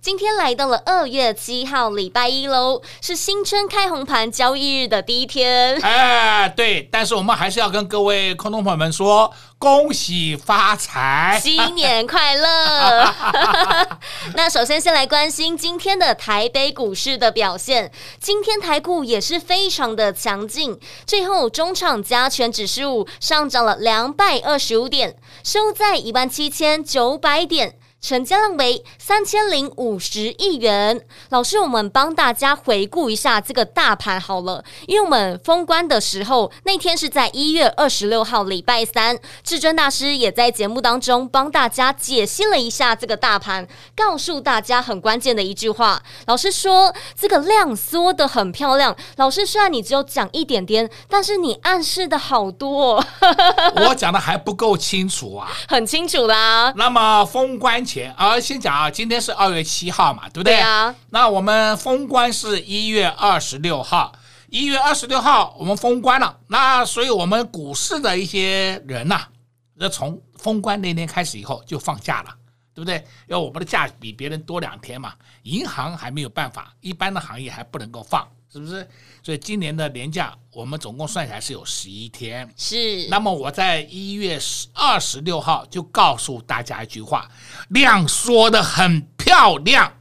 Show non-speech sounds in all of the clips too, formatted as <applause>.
今天来到了二月七号，礼拜一喽，是新春开红盘交易日的第一天。哎，对，但是我们还是要跟各位空中朋友们说，恭喜发财，新年快乐。<laughs> 那首先先来关心今天的台北股市的表现，今天台股也是非常的强劲，最后中场加权指数上涨了两百二十五点，收在一万七千九百点。成交量为三千零五十亿元。老师，我们帮大家回顾一下这个大盘好了，因为我们封关的时候那天是在一月二十六号，礼拜三。至尊大师也在节目当中帮大家解析了一下这个大盘，告诉大家很关键的一句话。老师说这个量缩的很漂亮。老师，虽然你只有讲一点点，但是你暗示的好多。<laughs> 我讲的还不够清楚啊？很清楚啦。那么封关。前啊，先讲啊，今天是二月七号嘛，对不对？对啊。那我们封关是一月二十六号，一月二十六号我们封关了。那所以我们股市的一些人呐，那从封关那天开始以后就放假了，对不对？因为我们的假比别人多两天嘛。银行还没有办法，一般的行业还不能够放，是不是？所以今年的年假我们总共算起来是有十一天。是。那么我在一月二十六号就告诉大家一句话。量缩的很漂亮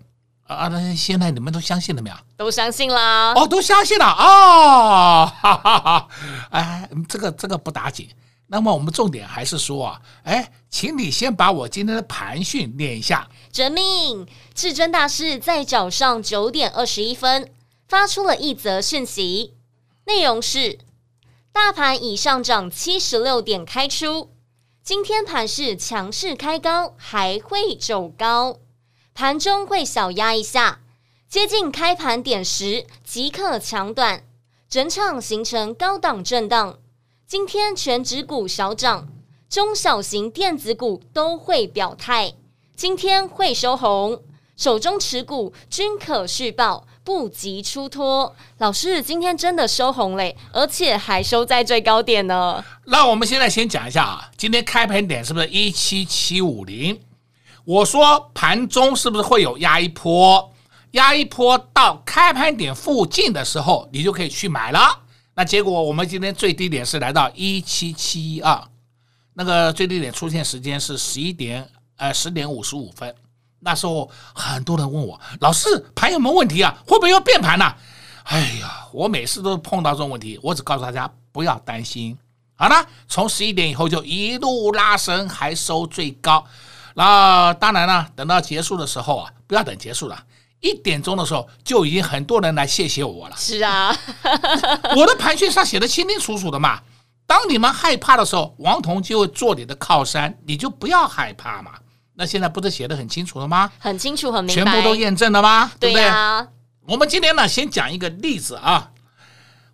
啊！那现在你们都相信了没有？都相信啦！哦，都相信了哦！哈哈哈！哎，这个这个不打紧。那么我们重点还是说啊，哎，请你先把我今天的盘讯念一下。遵命！至尊大师在早上九点二十一分发出了一则讯息，内容是：大盘已上涨七十六点开出。今天盘势强势开高，还会走高，盘中会小压一下，接近开盘点时即刻抢短，整场形成高档震荡。今天全指股小涨，中小型电子股都会表态，今天会收红，手中持股均可续报。不急出脱，老师今天真的收红嘞，而且还收在最高点呢。那我们现在先讲一下啊，今天开盘点是不是一七七五零？我说盘中是不是会有压一波？压一波到开盘点附近的时候，你就可以去买了。那结果我们今天最低点是来到一七七一二，那个最低点出现时间是十一点呃十点五十五分。那时候很多人问我，老师盘有没有问题啊？会不会要变盘呢？哎呀，我每次都碰到这种问题，我只告诉大家不要担心。好了，从十一点以后就一路拉升，还收最高。那当然了，等到结束的时候啊，不要等结束了，一点钟的时候就已经很多人来谢谢我了。是啊，我的盘讯上写的清清楚楚的嘛。当你们害怕的时候，王彤就会做你的靠山，你就不要害怕嘛。那现在不是写的很清楚了吗？很清楚，很明白，全部都验证了吗？对不对？啊。我们今天呢，先讲一个例子啊。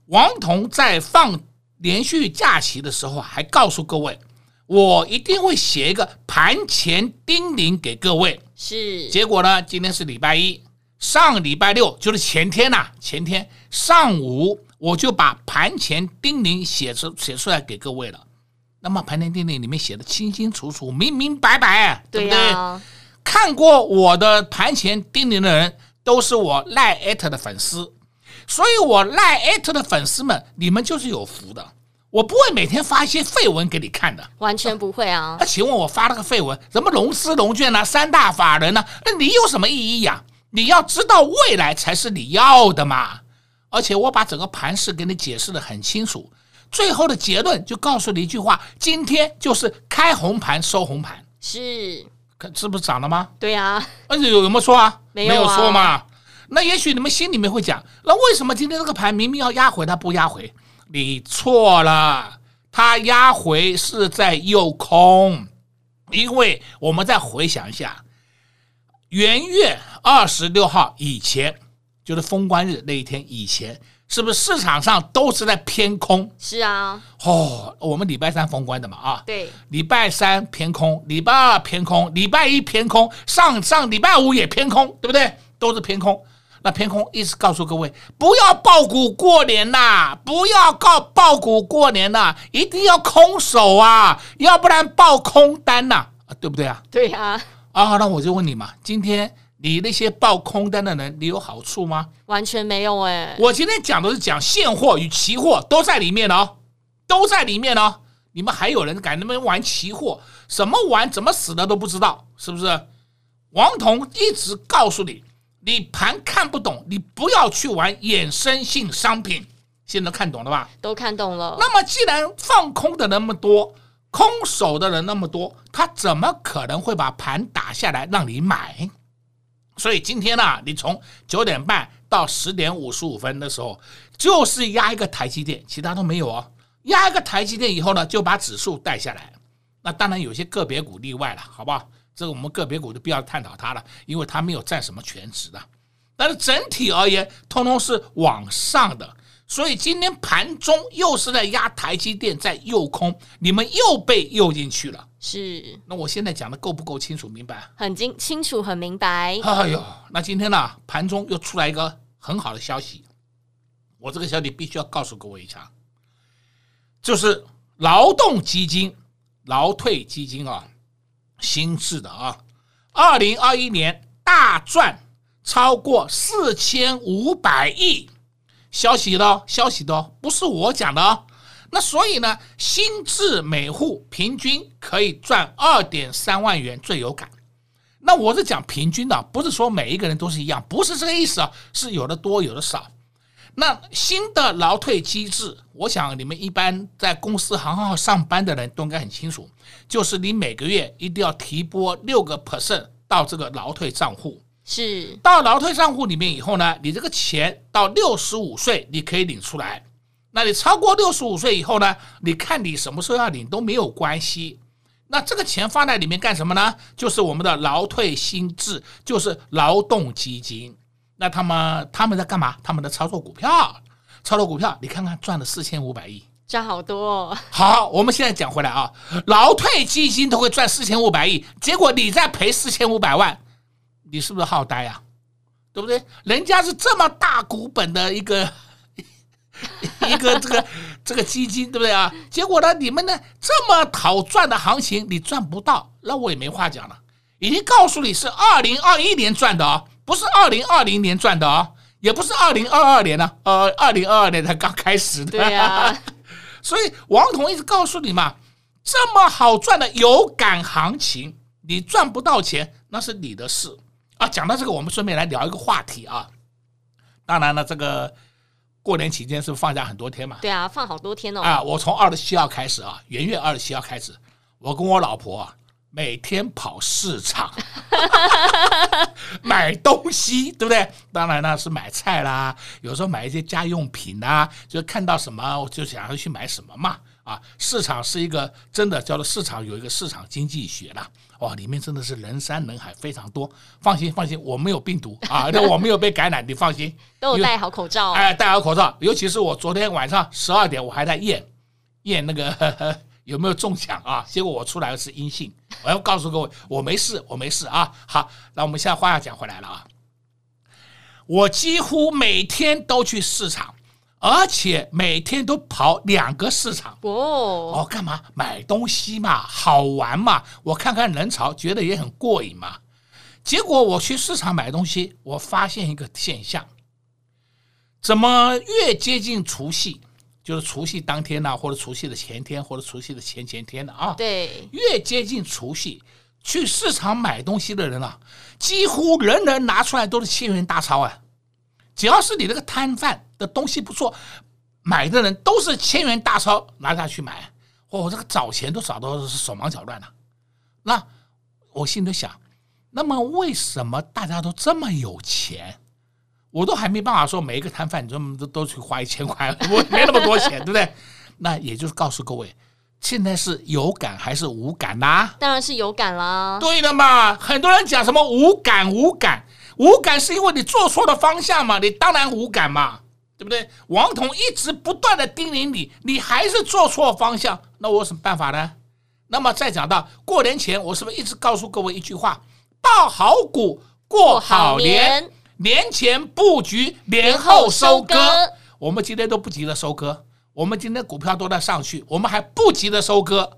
王彤在放连续假期的时候，还告诉各位，我一定会写一个盘前叮咛给各位。是。结果呢，今天是礼拜一，上礼拜六就是前天呐、啊，前天上午我就把盘前叮咛写出写出来给各位了。那么盘前定理里面写的清清楚楚、明明白白，对不对？对啊、看过我的盘前定理的人，都是我 LINE@ 的粉丝，所以我 LINE@ 的粉丝们，你们就是有福的。我不会每天发一些废文给你看的，完全不会啊。那请问我发了个废文，什么融资融券啊，三大法人啊，那你有什么意义呀？你要知道未来才是你要的嘛。而且我把整个盘势给你解释的很清楚。最后的结论就告诉你一句话：今天就是开红盘收红盘，是，是不是涨了吗？对呀，而且有有没有错啊？没有说嘛。那也许你们心里面会讲，那为什么今天这个盘明明要压回，它不压回？你错了，它压回是在诱空，因为我们再回想一下，元月二十六号以前，就是封关日那一天以前。是不是市场上都是在偏空？是啊，哦，我们礼拜三封关的嘛，啊，对，礼拜三偏空，礼拜二偏空，礼拜一偏空，上上礼拜五也偏空，对不对？都是偏空。那偏空意思告诉各位，不要爆股过年呐，不要告爆股过年呐，一定要空手啊，要不然爆空单呐，啊，对不对啊？对啊。啊，那我就问你嘛，今天。你那些爆空单的人，你有好处吗？完全没有哎！我今天讲的是讲现货与期货都在里面哦，都在里面哦。你们还有人敢那么玩期货？什么玩？怎么死的都不知道，是不是？王彤一直告诉你，你盘看不懂，你不要去玩衍生性商品。现在看懂了吧？都看懂了。那么既然放空的那么多，空手的人那么多，他怎么可能会把盘打下来让你买？所以今天呢、你从九点半到十点五十五分的时候，就是压一个台积电，其他都没有哦。压一个台积电以后呢，就把指数带下来。那当然有些个别股例外了，好不好？这个我们个别股就不要探讨它了，因为它没有占什么全值的。但是整体而言，通通是往上的。所以今天盘中又是在压台积电，在诱空，你们又被诱进去了。是，那我现在讲的够不够清楚明白？很清清楚，很明白。哎呦，那今天呢，盘中又出来一个很好的消息，我这个消息必须要告诉各位一下，就是劳动基金、劳退基金啊，新制的啊，二零二一年大赚超过四千五百亿，消息的消息的，不是我讲的哦。那所以呢，新制每户平均可以赚二点三万元最有感。那我是讲平均的，不是说每一个人都是一样，不是这个意思啊，是有的多有的少。那新的劳退机制，我想你们一般在公司行号上班的人都应该很清楚，就是你每个月一定要提拨六个 percent 到这个劳退账户。是到劳退账户里面以后呢，你这个钱到六十五岁你可以领出来。那你超过六十五岁以后呢？你看你什么时候要领都没有关系。那这个钱放在里面干什么呢？就是我们的劳退新制，就是劳动基金。那他们他们在干嘛？他们在操作股票，操作股票。你看看赚了四千五百亿，赚好多哦。好，我们现在讲回来啊，劳退基金都会赚四千五百亿，结果你再赔四千五百万，你是不是好呆呀？对不对？人家是这么大股本的一个。一个这个这个基金对不对啊？结果呢，你们呢这么好赚的行情你赚不到，那我也没话讲了。已经告诉你是二零二一年赚的哦，不是二零二零年赚的哦，也不是二零二二年呢，呃，二零二二年才刚开始的。对呀，<laughs> 所以王彤一直告诉你嘛，这么好赚的有感行情，你赚不到钱那是你的事啊。讲到这个，我们顺便来聊一个话题啊。当然了，这个。过年期间是放假很多天嘛？对啊，放好多天哦。啊，我从二十七号开始啊，元月二十七号开始，我跟我老婆啊，每天跑市场，<laughs> 买东西，对不对？当然呢是买菜啦，有时候买一些家用品啊，就看到什么我就想要去买什么嘛。啊，市场是一个真的叫做市场，有一个市场经济学啦哇，里面真的是人山人海，非常多。放心，放心，我没有病毒啊，<laughs> 那我没有被感染，你放心。都有戴好口罩，哎，戴好口罩。尤其是我昨天晚上十二点，我还在验验那个呵呵 <laughs> 有没有中奖啊，<laughs> 结果我出来的是阴性。我要告诉各位，我没事，我没事啊。好，那我们现在话要讲回来了啊，我几乎每天都去市场。而且每天都跑两个市场哦哦，干嘛买东西嘛，好玩嘛，我看看人潮，觉得也很过瘾嘛。结果我去市场买东西，我发现一个现象：怎么越接近除夕，就是除夕当天呐、啊，或者除夕的前天，或者除夕的前前天的啊？对，越接近除夕，去市场买东西的人啊，几乎人人拿出来都是千元大钞啊。只要是你这个摊贩的东西不错，买的人都是千元大钞拿下去买，哦，这个找钱都找到是手忙脚乱了。那我心里想，那么为什么大家都这么有钱？我都还没办法说每一个摊贩你都都去花一千块，<laughs> 我没那么多钱，对不对？那也就是告诉各位，现在是有感还是无感呐、啊？当然是有感啦。对的嘛，很多人讲什么无感无感，无感是因为你做错了方向嘛，你当然无感嘛，对不对？王彤一直不断的叮咛你，你还是做错方向，那我有什么办法呢？那么再讲到过年前，我是不是一直告诉各位一句话：抱好股，过好年。年前布局，年后收割。我们今天都不急着收割，我们今天股票都在上去，我们还不急着收割，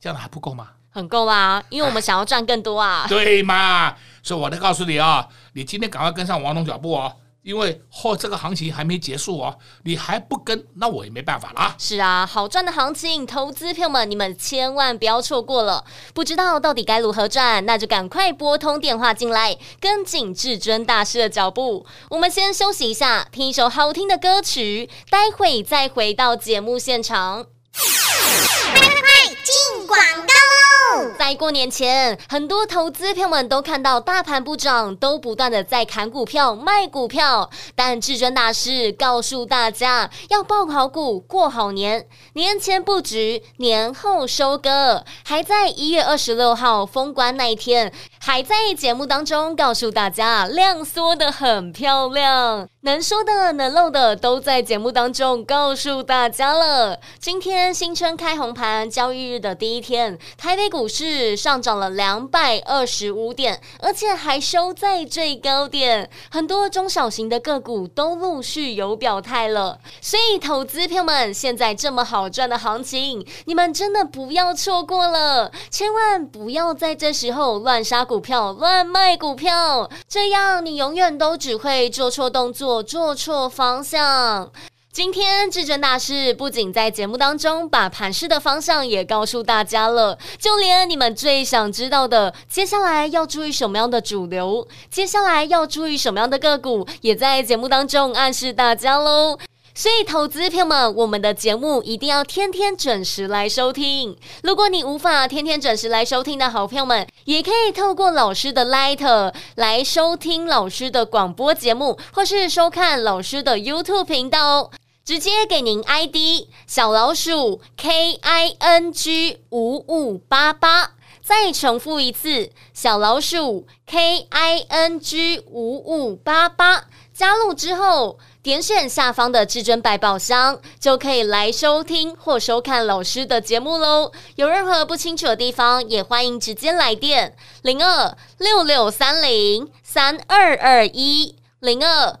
这样的还不够吗？很够啦，因为我们想要赚更多啊。<laughs> 对嘛？所以我得告诉你啊、哦，你今天赶快跟上王总脚步哦。因为后这个行情还没结束哦，你还不跟，那我也没办法了啊。是啊，好赚的行情，投资朋友们，你们千万不要错过了。不知道到底该如何赚，那就赶快拨通电话进来，跟紧至尊大师的脚步。我们先休息一下，听一首好听的歌曲，待会再回到节目现场。快快快，进广告。在过年前，很多投资朋友们都看到大盘不涨，都不断的在砍股票、卖股票。但至尊大师告诉大家，要抱好股，过好年，年前布局，年后收割。还在一月二十六号封关那一天，还在节目当中告诉大家，量缩的很漂亮。能说的、能漏的，都在节目当中告诉大家了。今天新春开开红盘，交易日的第一天，台北股市上涨了两百二十五点，而且还收在最高点。很多中小型的个股都陆续有表态了。所以，投资朋友们，现在这么好赚的行情，你们真的不要错过了。千万不要在这时候乱杀股票、乱卖股票，这样你永远都只会做错动作。做错方向。今天至尊大师不仅在节目当中把盘势的方向也告诉大家了，就连你们最想知道的接下来要注意什么样的主流，接下来要注意什么样的个股，也在节目当中暗示大家喽。所以，投资朋友们，我们的节目一定要天天准时来收听。如果你无法天天准时来收听的好朋友们，也可以透过老师的 Light 来收听老师的广播节目，或是收看老师的 YouTube 频道哦。直接给您 ID 小老鼠 K I N G 五五八八，再重复一次小老鼠 K I N G 五五八八，加入之后。点选下方的至尊百宝箱，就可以来收听或收看老师的节目喽。有任何不清楚的地方，也欢迎直接来电零二六六三零三二二一零二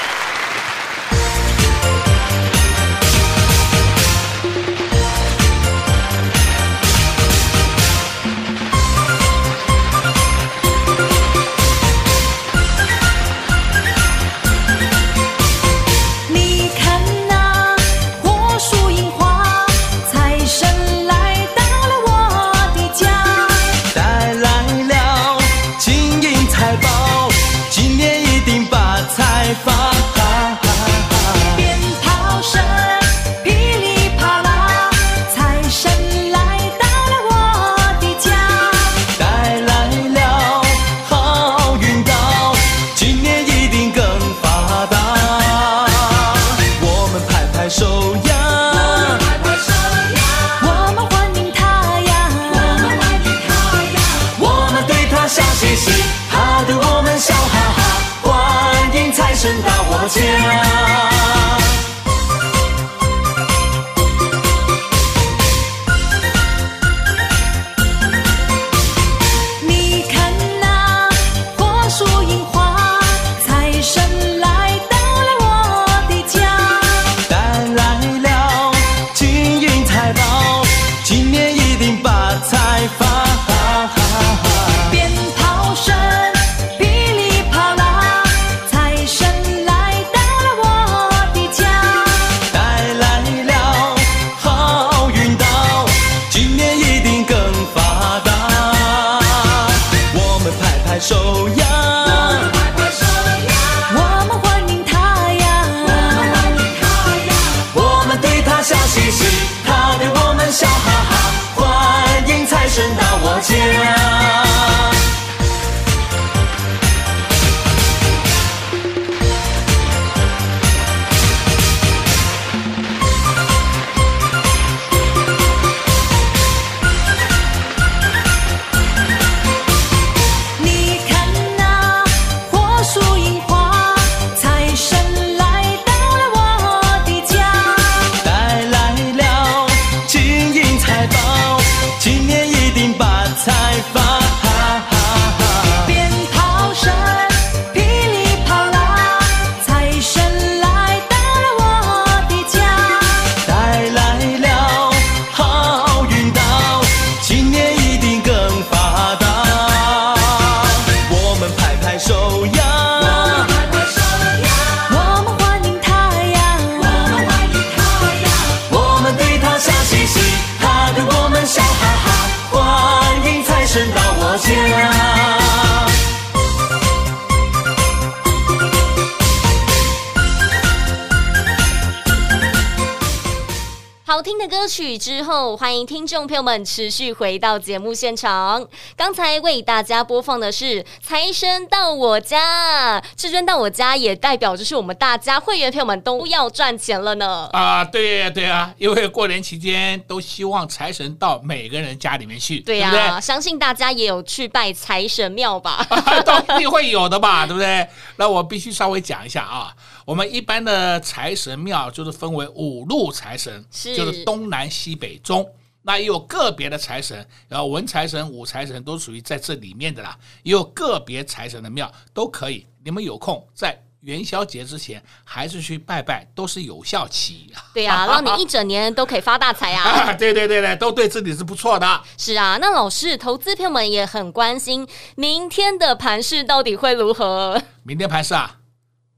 听的歌曲之后，欢迎听众朋友们持续回到节目现场。刚才为大家播放的是《财神到我家》，至尊到我家也代表就是我们大家会员朋友们都要赚钱了呢。啊，对呀，对呀，因为过年期间都希望财神到每个人家里面去，对呀、啊，对？相信大家也有去拜财神庙吧？<laughs> 都一定会有的吧，对不对？那我必须稍微讲一下啊，我们一般的财神庙就是分为五路财神，是。就是东南西北中，那也有个别的财神，然后文财神、武财神都属于在这里面的啦。也有个别财神的庙都可以，你们有空在元宵节之前还是去拜拜，都是有效期。<laughs> 对呀、啊，让你一整年都可以发大财啊！啊 <laughs> 对对对对，都对自己是不错的。是啊，那老师，投资朋友们也很关心明天的盘势到底会如何？明天盘势啊，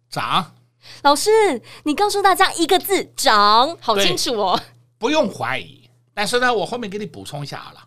涨。老师，你告诉大家一个字，涨，好清楚哦。不用怀疑，但是呢，我后面给你补充一下好了。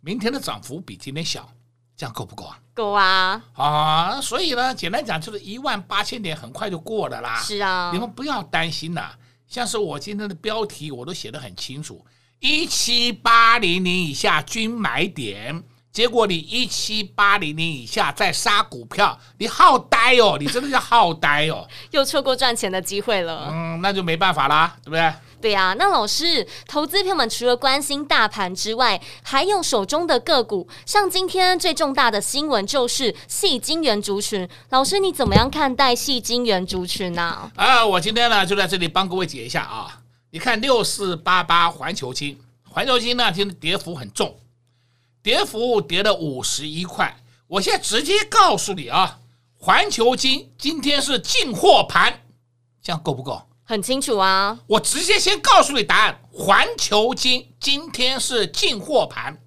明天的涨幅比今天小，这样够不够啊？够啊！啊，所以呢，简单讲就是一万八千点很快就过了啦。是啊，你们不要担心呐。像是我今天的标题，我都写得很清楚：一七八零零以下均买点。结果你一七八零零以下再杀股票，你好呆哦！<laughs> 你真的是好呆哦！又错过赚钱的机会了。嗯，那就没办法啦，对不对？对呀，那老师，投资朋友们除了关心大盘之外，还有手中的个股，像今天最重大的新闻就是细晶圆族群。老师，你怎么样看待细晶圆族群呢？啊，我今天呢就在这里帮各位解一下啊。你看六四八八环球金，环球金呢今天跌幅很重，跌幅跌了五十一块。我现在直接告诉你啊，环球金今天是进货盘，这样够不够？很清楚啊，我直接先告诉你答案：环球金今天是进货盘。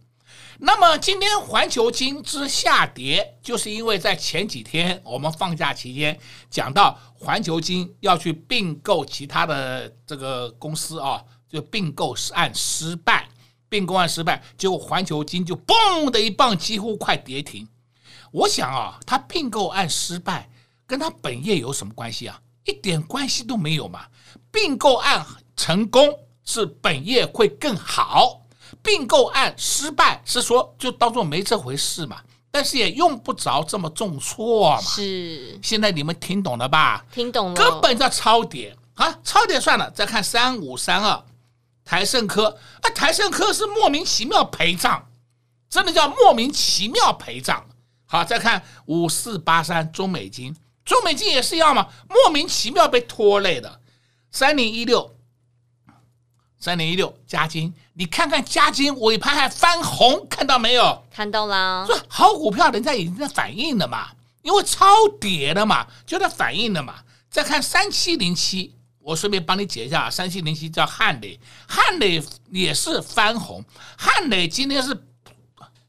那么今天环球金之下跌，就是因为在前几天我们放假期间讲到环球金要去并购其他的这个公司啊，就并购案失败，并购案失败，结果环球金就嘣的一棒，几乎快跌停。我想啊，他并购案失败跟他本业有什么关系啊？一点关系都没有嘛！并购案成功是本业会更好，并购案失败是说就当做没这回事嘛。但是也用不着这么重挫嘛。是，现在你们听懂了吧？听懂了，根本叫超跌啊！超跌算了，再看三五三二台盛科啊，台盛科是莫名其妙陪葬，真的叫莫名其妙陪葬。好，再看五四八三中美金。中美金也是一样嘛，莫名其妙被拖累的。三零一六，三零一六，加金，你看看加金尾盘还翻红，看到没有？看到啦。说好股票，人家已经在反应了嘛，因为超跌了嘛，就在反应了嘛。再看三七零七，我顺便帮你解一下，三七零七叫汉磊，汉磊也是翻红，汉磊今天是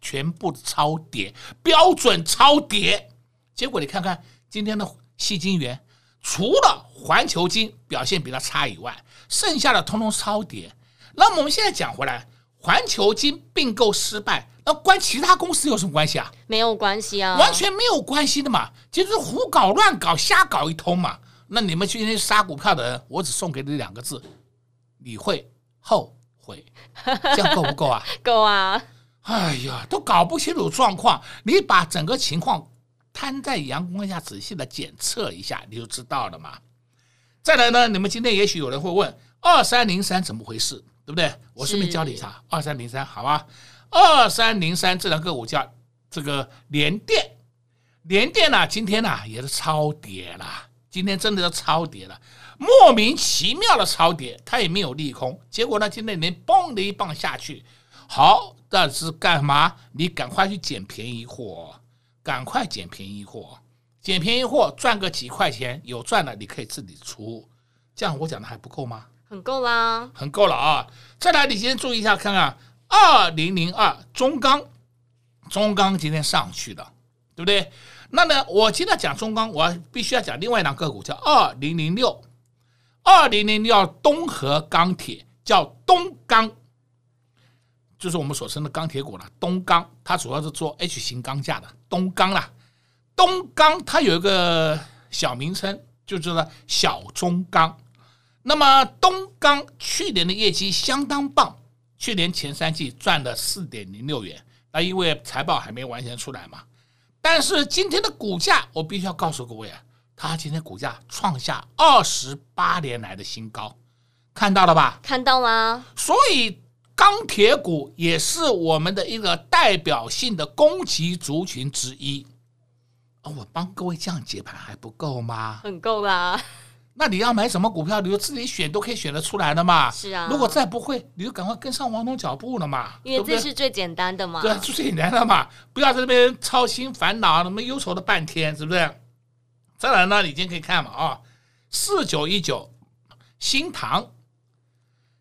全部超跌，标准超跌，结果你看看。今天的矽晶圆，除了环球金表现比较差以外，剩下的通通超跌。那么我们现在讲回来，环球金并购失败，那关其他公司有什么关系啊？没有关系啊，完全没有关系的嘛，就是胡搞乱搞、瞎搞一通嘛。那你们今天杀股票的人，我只送给你两个字：你会后悔。<laughs> 这样够不够啊？够啊！哎呀，都搞不清楚状况，你把整个情况。摊在阳光下仔细的检测一下，你就知道了嘛。再来呢，你们今天也许有人会问：二三零三怎么回事？对不对？我顺便教你一下，二三零三，好吧？二三零三这两个股叫这个联电，联电呢、啊，今天呢、啊、也是超跌了，今天真的要超跌了，莫名其妙的超跌，它也没有利空，结果呢，今天连嘣的一棒下去，好，但是干嘛？你赶快去捡便宜货。赶快捡便宜货，捡便宜货赚个几块钱，有赚了你可以自己出，这样我讲的还不够吗？很够啦，很够了啊！再来，你先注意一下，看看二零零二中钢，中钢今天上去了，对不对？那呢，我今天讲中钢，我必须要讲另外一档个股，叫二零零六，二零零六东和钢铁，叫东钢。就是我们所称的钢铁股了，东钢，它主要是做 H 型钢架的东钢啦。东钢它有一个小名称，就叫做小中钢。那么东钢去年的业绩相当棒，去年前三季赚了四点零六元，那因为财报还没完全出来嘛。但是今天的股价，我必须要告诉各位啊，它今天股价创下二十八年来的新高，看到了吧？看到啦。所以钢铁股也是我们的一个代表性的攻击族群之一。哦，我帮各位这样解盘还不够吗？很够啦。那你要买什么股票，你就自己选，都可以选得出来的嘛。是啊。如果再不会，你就赶快跟上王总脚步了嘛。因为这是最简单的嘛。对，最简单的嘛，不要在这边操心烦恼，那么忧愁了半天，是不是？再来呢，你今天可以看嘛啊，四九一九，新塘，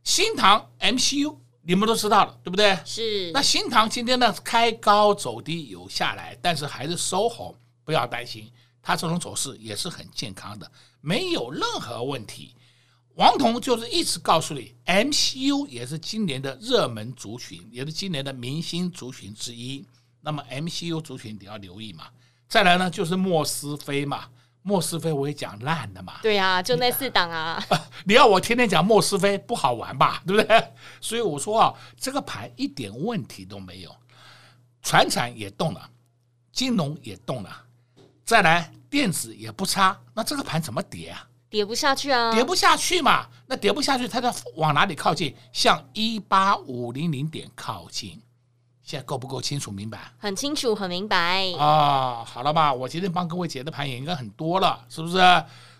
新塘 MCU，你们都知道了，对不对？是。那新塘今天呢，开高走低有下来，但是还是收红，不要担心。它这种走势也是很健康的，没有任何问题。王彤就是一直告诉你，MCU 也是今年的热门族群，也是今年的明星族群之一。那么 MCU 族群你要留意嘛。再来呢，就是莫斯菲嘛，莫斯菲我也讲烂的嘛。对呀、啊，就那四档啊。<laughs> 你要我天天讲莫斯菲不好玩吧？<laughs> 对不对？所以我说啊，这个盘一点问题都没有，船产也动了，金融也动了。再来，电子也不差，那这个盘怎么跌啊？跌不下去啊！跌不下去嘛？那跌不下去，它在往哪里靠近？向一八五零零点靠近。现在够不够清楚明白？很清楚，很明白啊、哦！好了吧，我今天帮各位解的盘也应该很多了，是不是？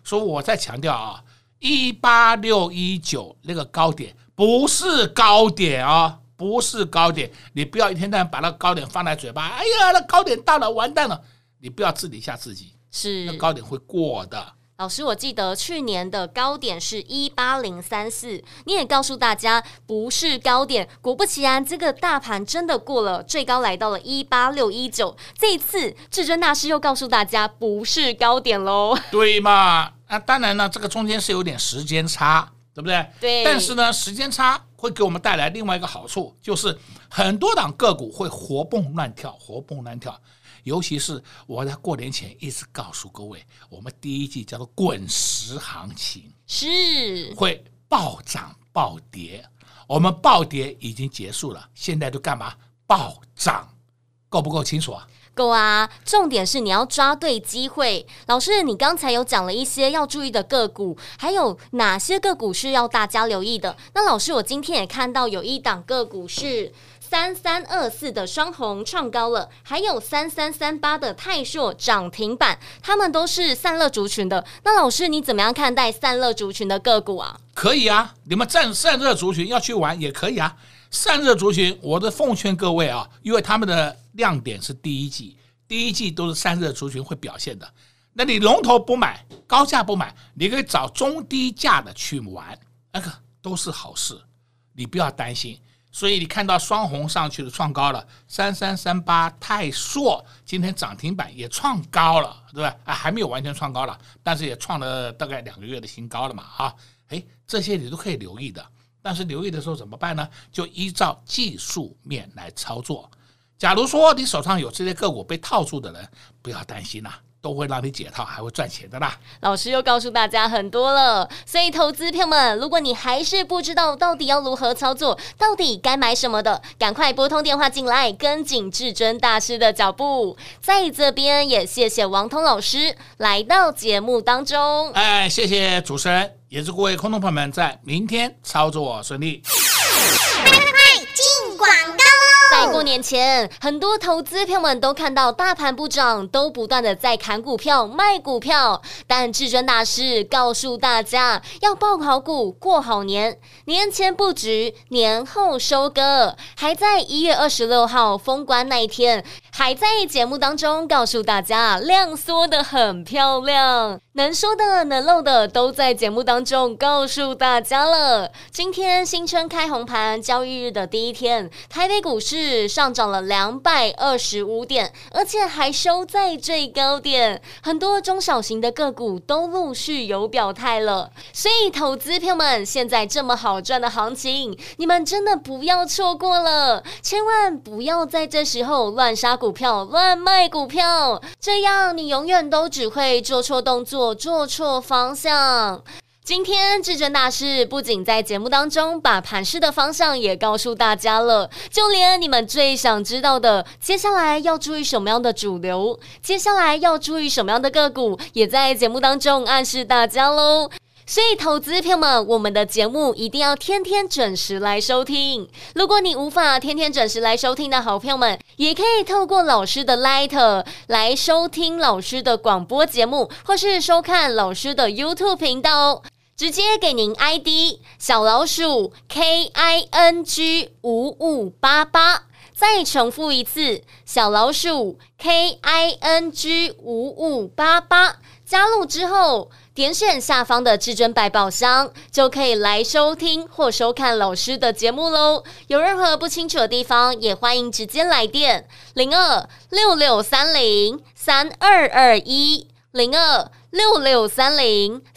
所以我再强调啊，一八六一九那个高点不是高点啊、哦，不是高点，你不要一天到晚把那个高点放在嘴巴。哎呀，那高点到了，完蛋了。你不要自己吓自己，是那高点会过的。老师，我记得去年的高点是一八零三四，你也告诉大家不是高点。果不其然，这个大盘真的过了，最高来到了一八六一九。这一次，至尊大师又告诉大家不是高点喽。对嘛？啊，当然呢，这个中间是有点时间差，对不对？对。但是呢，时间差会给我们带来另外一个好处，就是很多档个股会活蹦乱跳，活蹦乱跳。尤其是我在过年前一直告诉各位，我们第一季叫做滚石行情，是会暴涨暴跌。我们暴跌已经结束了，现在都干嘛？暴涨，够不够清楚啊？够啊！重点是你要抓对机会。老师，你刚才有讲了一些要注意的个股，还有哪些个股是要大家留意的？那老师，我今天也看到有一档个股是。三三二四的双红创高了，还有三三三八的泰硕涨停板，他们都是散热族群的。那老师，你怎么样看待散热族群的个股啊？可以啊，你们站散热族群要去玩也可以啊。散热族群，我的奉劝各位啊，因为他们的亮点是第一季，第一季都是散热族群会表现的。那你龙头不买，高价不买，你可以找中低价的去玩，那个都是好事，你不要担心。所以你看到双红上去了，创高了，三三三八泰硕今天涨停板也创高了，对吧？啊，还没有完全创高了，但是也创了大概两个月的新高了嘛，啊，诶，这些你都可以留意的。但是留意的时候怎么办呢？就依照技术面来操作。假如说你手上有这些个股被套住的人，不要担心呐、都会让你解套，还会赚钱的啦。老师又告诉大家很多了，所以投资票们，如果你还是不知道到底要如何操作，到底该买什么的，赶快拨通电话进来，跟紧至尊大师的脚步。在这边也谢谢王通老师来到节目当中。哎，谢谢主持人，也祝各位空头朋友们在明天操作顺利。在过年前，很多投资票们都看到大盘不涨，都不断的在砍股票、卖股票。但至尊大师告诉大家，要抱好股，过好年，年前布局，年后收割。还在一月二十六号封关那一天，还在节目当中告诉大家，量缩的很漂亮。能说的、能漏的，都在节目当中告诉大家了。今天新春开红盘，交易日的第一天，台北股市上涨了两百二十五点，而且还收在最高点。很多中小型的个股都陆续有表态了。所以，投资朋友们，现在这么好赚的行情，你们真的不要错过了。千万不要在这时候乱杀股票、乱卖股票，这样你永远都只会做错动作。做错方向，今天至尊大师不仅在节目当中把盘势的方向也告诉大家了，就连你们最想知道的接下来要注意什么样的主流，接下来要注意什么样的个股，也在节目当中暗示大家喽。所以，投资朋友们，我们的节目一定要天天准时来收听。如果你无法天天准时来收听的好朋友们，也可以透过老师的 Light 来收听老师的广播节目，或是收看老师的 YouTube 频道哦。直接给您 ID 小老鼠 K I N G 五五八八，再重复一次小老鼠 K I N G 五五八八，加入之后点选下方的至尊百宝箱，就可以来收听或收看老师的节目喽。有任何不清楚的地方，也欢迎直接来电零二六六三零三二二一零二六六三零。